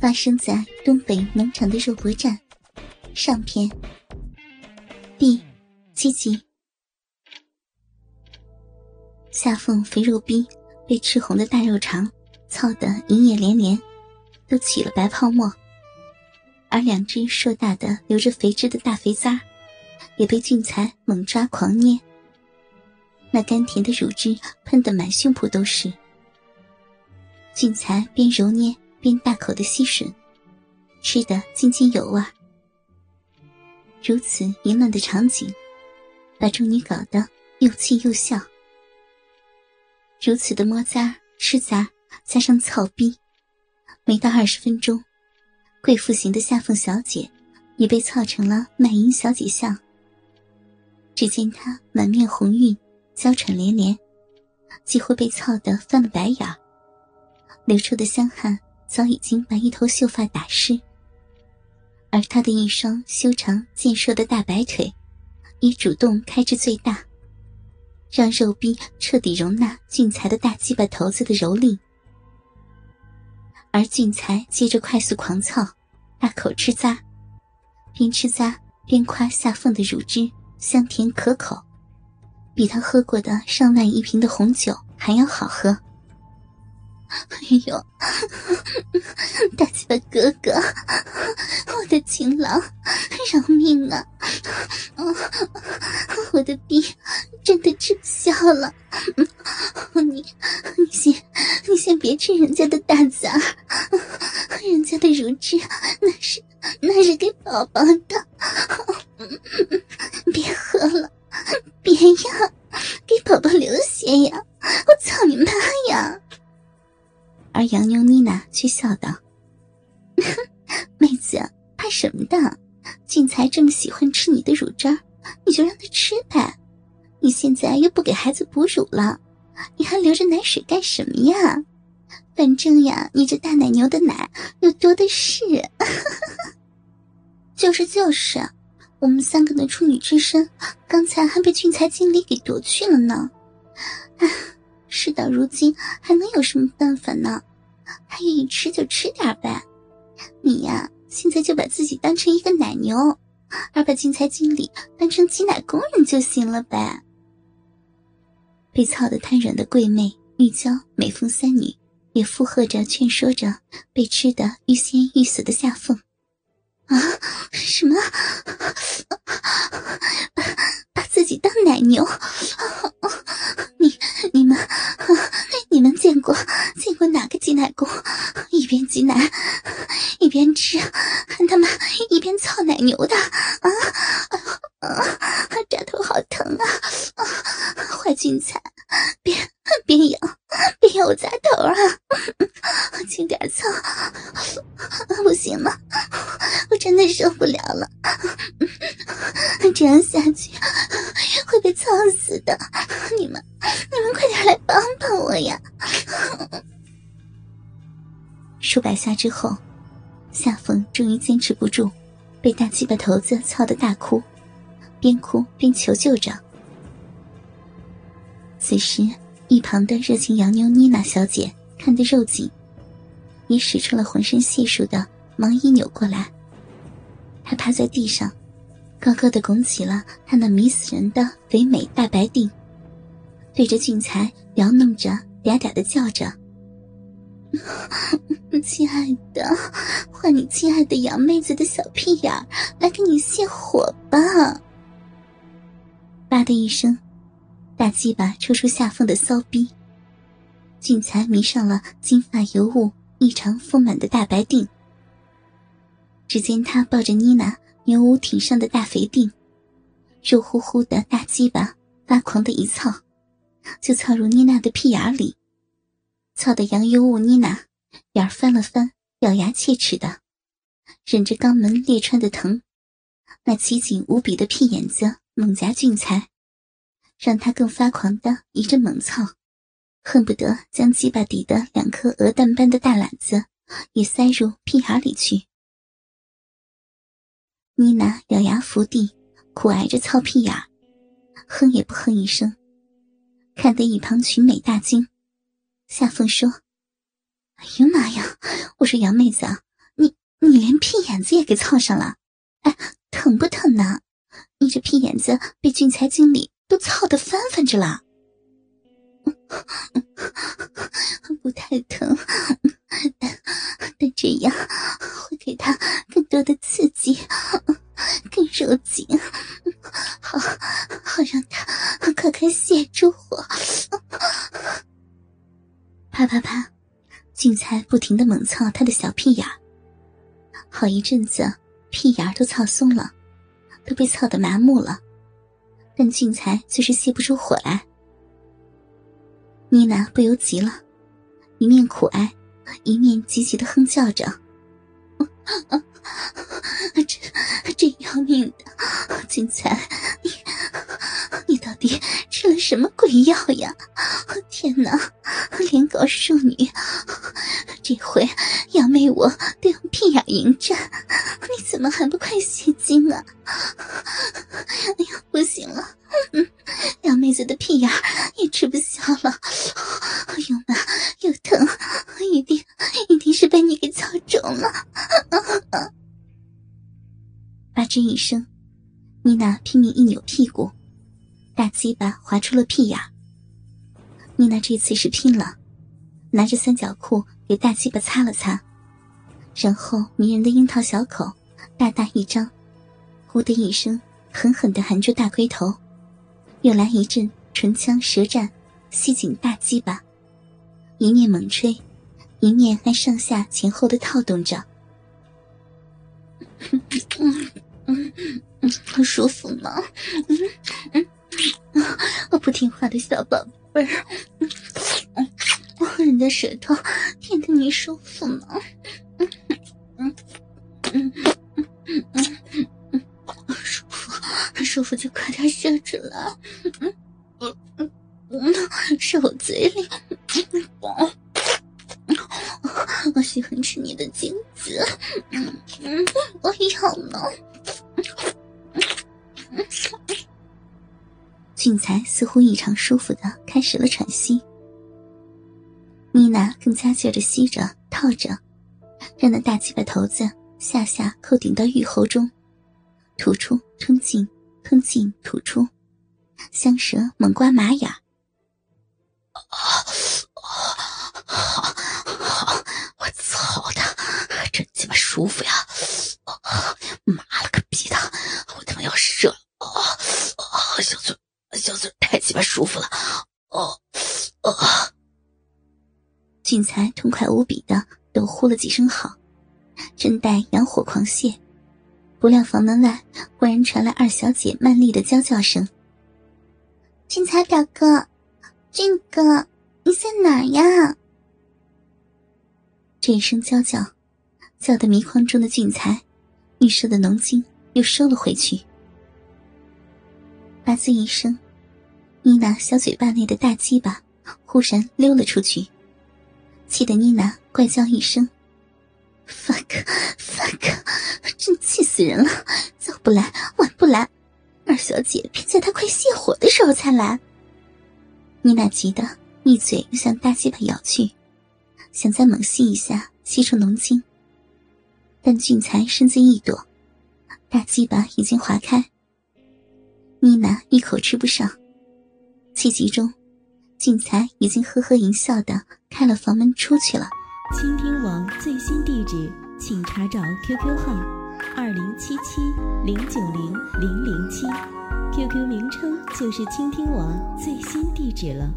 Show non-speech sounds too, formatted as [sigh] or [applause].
发生在东北农场的肉搏战上篇第七集。夏凤肥肉逼被赤红的大肉肠操得营业连连，都起了白泡沫；而两只硕大的流着肥汁的大肥渣也被俊才猛抓狂捏，那甘甜的乳汁喷得满胸脯都是。俊才边揉捏边大口的吸吮，吃得津津有味。如此淫乱的场景，把众女搞得又气又笑。如此的摸扎、吃砸，加上操逼，没到二十分钟，贵妇型的夏凤小姐已被操成了卖淫小姐相。只见她满面红晕，娇喘连连，几乎被操得翻了白眼，流出的香汗早已经把一头秀发打湿，而她的一双修长健硕的大白腿，已主动开至最大。让肉逼彻底容纳俊才的大鸡巴头子的蹂躏，而俊才接着快速狂操，大口吃咂，边吃咂边夸下凤的乳汁香甜可口，比他喝过的上万一瓶的红酒还要好喝。哎呦，大嘴巴哥哥，我的情郎，饶命啊！我的逼真的吃不消了，你你先你先别吃人家的大崽儿，人家的乳汁那是那是给宝宝的，怕什么的？俊才这么喜欢吃你的乳汁，你就让他吃呗。你现在又不给孩子哺乳了，你还留着奶水干什么呀？反正呀，你这大奶牛的奶又多的是。[laughs] 就是就是，我们三个的处女之身，刚才还被俊才经理给夺去了呢。唉。”事到如今，还能有什么办法呢？他愿意吃就吃点呗。你呀，现在就把自己当成一个奶牛，而把金财经理当成挤奶工人就行了呗。被操得瘫软的桂妹、玉娇、美凤三女也附和着劝说着被吃得欲仙欲死的夏凤。啊，什么？[laughs] 把自己当奶牛？你你们你们见过见过哪个挤奶工一边挤奶一边吃，还他妈一牛的？啊啊！扎头好疼啊！啊坏俊才，别别咬别咬我扎头啊！轻点操，不行了。我真的受不了了，这样下去会被操死的！你们，你们快点来帮帮我呀！数百下之后，夏风终于坚持不住，被大鸡巴头子操得大哭，边哭边求救着。此时，一旁的热情洋妞妮娜小姐看得肉紧，也使出了浑身解数的，忙一扭过来。他趴在地上，高高的拱起了他那迷死人的肥美大白腚，对着俊才摇弄着，嗲嗲的叫着：“ [laughs] 亲爱的，换你亲爱的洋妹子的小屁眼来给你泄火吧！”吧的一声，大鸡巴抽出下缝的骚逼，俊才迷上了金发尤物、异常丰满的大白腚。只见他抱着妮娜牛舞挺上的大肥腚，肉乎乎的大鸡巴发狂的一操，就操入妮娜的屁眼里，操的杨尤物妮娜眼翻了翻，咬牙切齿的，忍着肛门裂穿的疼，那奇紧无比的屁眼子猛夹俊才，让他更发狂的一阵猛操，恨不得将鸡巴底的两颗鹅蛋般的大篮子也塞入屁眼里去。妮娜咬牙伏地，苦挨着操屁眼哼也不哼一声，看得一旁群美大惊。夏风说：“哎呀妈呀！我说杨妹子啊，你你连屁眼子也给操上了，哎，疼不疼呢？你这屁眼子被俊才经理都操的翻翻着了。不太疼，停的猛操他的小屁眼好一阵子屁眼都操松了，都被操得麻木了，但俊才就是泄不出火来。妮娜不由急了，一面苦哀，一面急急的哼叫着：“这真要命的，俊才，你你到底吃了什么鬼药呀？天哪，连搞淑女，这回杨妹我都用屁眼迎战，你怎么还不快泄精啊？[laughs] 哎呀，不行了！”嗯，两妹子的屁眼也吃不消了，[laughs] 哎呦妈又疼，一定一定是被你给操肿了。吧吱一声，妮娜拼命一扭屁股，大鸡巴划出了屁眼。妮娜这次是拼了，拿着三角裤给大鸡巴擦了擦，然后迷人的樱桃小口大大一张，呼的一声，狠狠的含住大龟头。又来一阵唇枪舌战，吸紧大鸡巴，一面猛吹，一面还上下前后的套动着。嗯嗯嗯，舒服吗？嗯嗯，我不听话的小宝贝儿，嗯嗯，人家舌头舔得你舒服吗？嗯嗯嗯嗯嗯嗯，舒服舒服就快点射出来。嗯嗯嗯射我嘴里，我喜欢吃你的精子，嗯嗯，我要呢。俊才似乎异常舒服的开始了喘息，妮娜更加劲着吸着套着，让那大鸡巴头子下下扣顶到玉喉中，吐出吞进，吞进吐出，香舌猛刮玛雅。啊啊好，好，我操的，真鸡巴舒服呀！啊，妈了个逼的，我他妈要射了！啊啊，小嘴，小嘴太鸡巴舒服了！哦哦，俊才痛快无比的都呼了几声好，正待阳火狂泻，不料房门外忽然传来二小姐曼丽的娇叫声：“俊才表哥。”俊哥，你在哪呀？这一声娇叫，叫得迷框中的俊才预设的浓精又收了回去。吧唧一声，妮娜小嘴巴内的大鸡巴忽然溜了出去，气得妮娜怪叫一声：“fuck fuck！” 真气死人了！早不来，晚不来，二小姐偏在她快泄火的时候才来。妮娜急得一嘴又向大鸡巴咬去，想再猛吸一下，吸出浓精。但俊才身子一躲，大鸡巴已经划开。妮娜一口吃不上，气急中，俊才已经呵呵一笑的开了房门出去了。倾听网最新地址，请查找 QQ 号：二零七七零九零零零七。QQ 名称就是倾听网最新地址了。